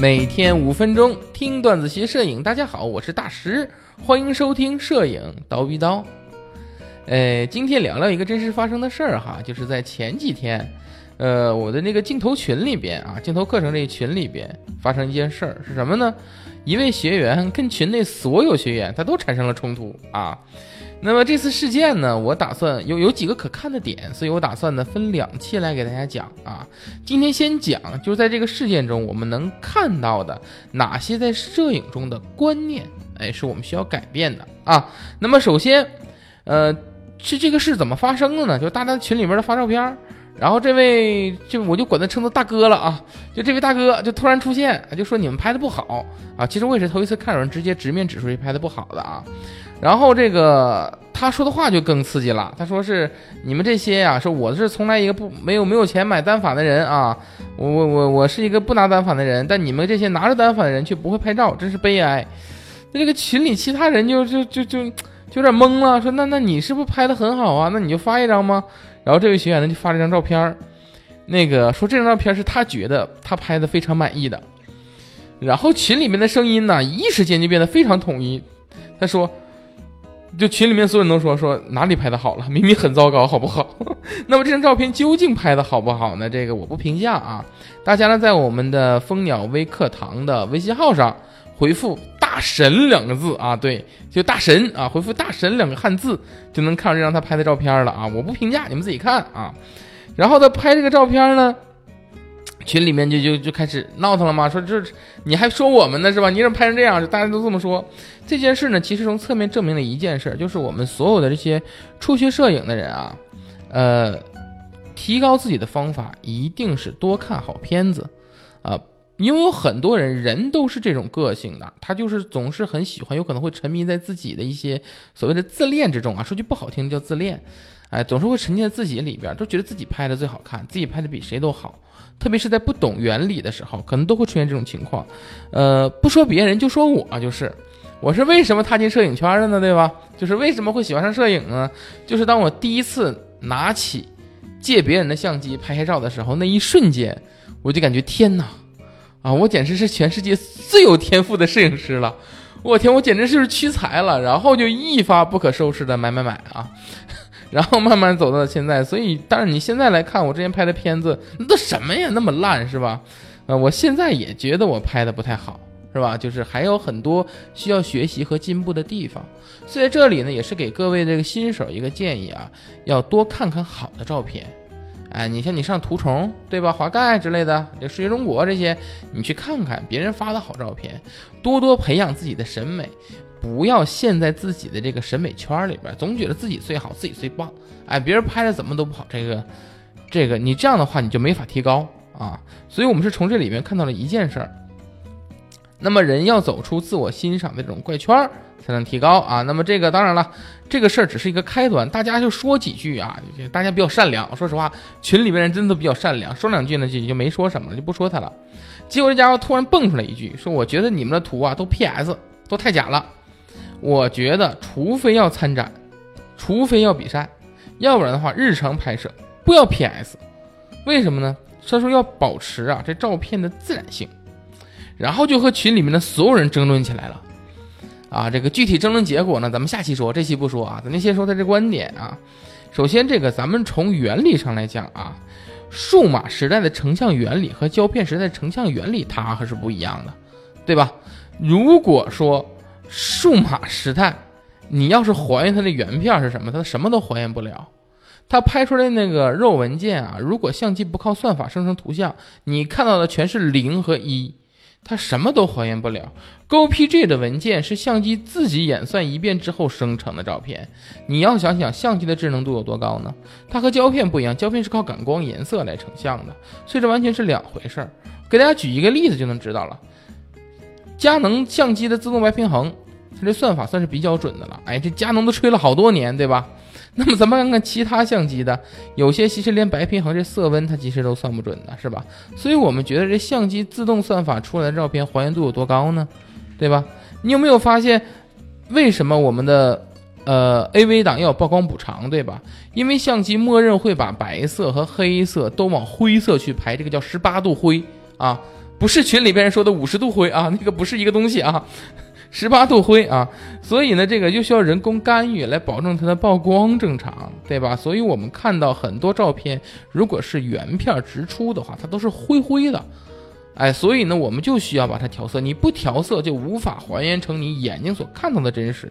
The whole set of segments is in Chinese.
每天五分钟听段子学摄影，大家好，我是大石，欢迎收听摄影刀逼刀。呃，今天聊聊一个真实发生的事儿哈，就是在前几天，呃，我的那个镜头群里边啊，镜头课程这一群里边发生一件事儿，是什么呢？一位学员跟群内所有学员他都产生了冲突啊。那么这次事件呢，我打算有有几个可看的点，所以我打算呢分两期来给大家讲啊。今天先讲，就是在这个事件中我们能看到的哪些在摄影中的观念，哎，是我们需要改变的啊。那么首先，呃，是这个事怎么发生的呢？就大家群里面的发照片，然后这位就我就管他称作大哥了啊。就这位大哥就突然出现，就说你们拍的不好啊。其实我也是头一次看有人直接直面指出去拍的不好的啊。然后这个他说的话就更刺激了，他说是你们这些呀，说我是从来一个不没有没有钱买单反的人啊，我我我我是一个不拿单反的人，但你们这些拿着单反的人却不会拍照，真是悲哀。那这个群里其他人就就就就就有点懵了，说那那你是不是拍的很好啊？那你就发一张吗？然后这位学员呢就发了一张照片，那个说这张照片是他觉得他拍的非常满意的，然后群里面的声音呢一时间就变得非常统一，他说。就群里面所有人都说说哪里拍的好了，明明很糟糕，好不好？那么这张照片究竟拍的好不好呢？这个我不评价啊。大家呢在我们的蜂鸟微课堂的微信号上回复“大神”两个字啊，对，就大神啊，回复“大神”两个汉字就能看到这张他拍的照片了啊。我不评价，你们自己看啊。然后他拍这个照片呢。群里面就就就开始闹腾了嘛？说这你还说我们呢是吧？你怎么拍成这样？大家都这么说。这件事呢，其实从侧面证明了一件事，就是我们所有的这些初学摄影的人啊，呃，提高自己的方法一定是多看好片子啊，因为有很多人人都是这种个性的，他就是总是很喜欢，有可能会沉迷在自己的一些所谓的自恋之中啊。说句不好听的叫自恋，哎，总是会沉浸在自己里边，都觉得自己拍的最好看，自己拍的比谁都好。特别是在不懂原理的时候，可能都会出现这种情况。呃，不说别人，就说我就是，我是为什么踏进摄影圈的呢？对吧？就是为什么会喜欢上摄影呢？就是当我第一次拿起借别人的相机拍拍照的时候，那一瞬间，我就感觉天哪，啊，我简直是全世界最有天赋的摄影师了！我天，我简直就是屈才了，然后就一发不可收拾的买买买啊！然后慢慢走到了现在，所以但是你现在来看我之前拍的片子，那什么呀？那么烂是吧？呃，我现在也觉得我拍的不太好，是吧？就是还有很多需要学习和进步的地方。所以在这里呢，也是给各位这个新手一个建议啊，要多看看好的照片。哎，你像你上图虫对吧？滑盖之类的，这视觉中国这些，你去看看别人发的好照片，多多培养自己的审美。不要陷在自己的这个审美圈里边，总觉得自己最好，自己最棒。哎，别人拍的怎么都不好，这个，这个，你这样的话你就没法提高啊。所以，我们是从这里面看到了一件事儿。那么，人要走出自我欣赏的这种怪圈儿，才能提高啊。那么，这个当然了，这个事儿只是一个开端，大家就说几句啊。大家比较善良，说实话，群里面人真的比较善良，说两句呢就就没说什么了，就不说他了。结果这家伙突然蹦出来一句，说：“我觉得你们的图啊都 PS，都太假了。”我觉得，除非要参展，除非要比赛，要不然的话，日常拍摄不要 PS。为什么呢？他说要保持啊这照片的自然性。然后就和群里面的所有人争论起来了。啊，这个具体争论结果呢，咱们下期说，这期不说啊。咱们先说他这观点啊。首先，这个咱们从原理上来讲啊，数码时代的成像原理和胶片时代成像原理它可是不一样的，对吧？如果说数码时代，你要是还原它的原片是什么，它什么都还原不了。它拍出来那个肉文件啊，如果相机不靠算法生成图像，你看到的全是零和一，它什么都还原不了。GoPG 的文件是相机自己演算一遍之后生成的照片，你要想想相机的智能度有多高呢？它和胶片不一样，胶片是靠感光颜色来成像的，所以这完全是两回事儿。给大家举一个例子就能知道了。佳能相机的自动白平衡，它这算法算是比较准的了。哎，这佳能都吹了好多年，对吧？那么咱们看看其他相机的，有些其实连白平衡这色温它其实都算不准的，是吧？所以我们觉得这相机自动算法出来的照片还原度有多高呢？对吧？你有没有发现，为什么我们的呃 AV 档要曝光补偿，对吧？因为相机默认会把白色和黑色都往灰色去排，这个叫十八度灰啊。不是群里边人说的五十度灰啊，那个不是一个东西啊，十八度灰啊，所以呢，这个就需要人工干预来保证它的曝光正常，对吧？所以我们看到很多照片，如果是原片直出的话，它都是灰灰的，哎，所以呢，我们就需要把它调色，你不调色就无法还原成你眼睛所看到的真实，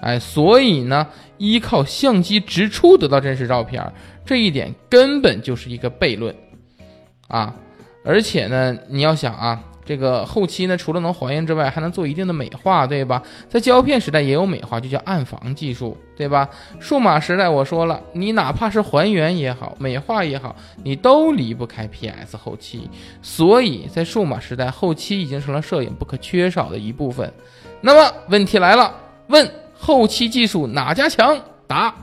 哎，所以呢，依靠相机直出得到真实照片，这一点根本就是一个悖论，啊。而且呢，你要想啊，这个后期呢，除了能还原之外，还能做一定的美化，对吧？在胶片时代也有美化，就叫暗房技术，对吧？数码时代，我说了，你哪怕是还原也好，美化也好，你都离不开 PS 后期。所以在数码时代，后期已经成了摄影不可缺少的一部分。那么问题来了，问后期技术哪家强？答。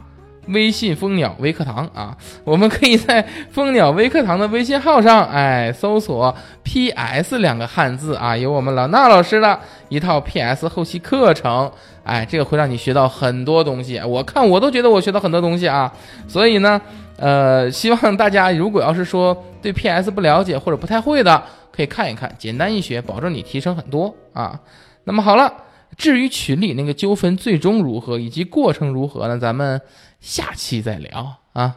微信蜂鸟微课堂啊，我们可以在 蜂鸟微课堂的微信号上，哎，搜索 PS 两个汉字啊，有我们老衲老师的一套 PS 后期课程，哎，这个会让你学到很多东西，我看我都觉得我学到很多东西啊，所以呢，呃，希望大家如果要是说对 PS 不了解或者不太会的，可以看一看，简单易学，保证你提升很多啊。那么好了，至于群里那个纠纷最终如何以及过程如何呢？咱们。下期再聊啊。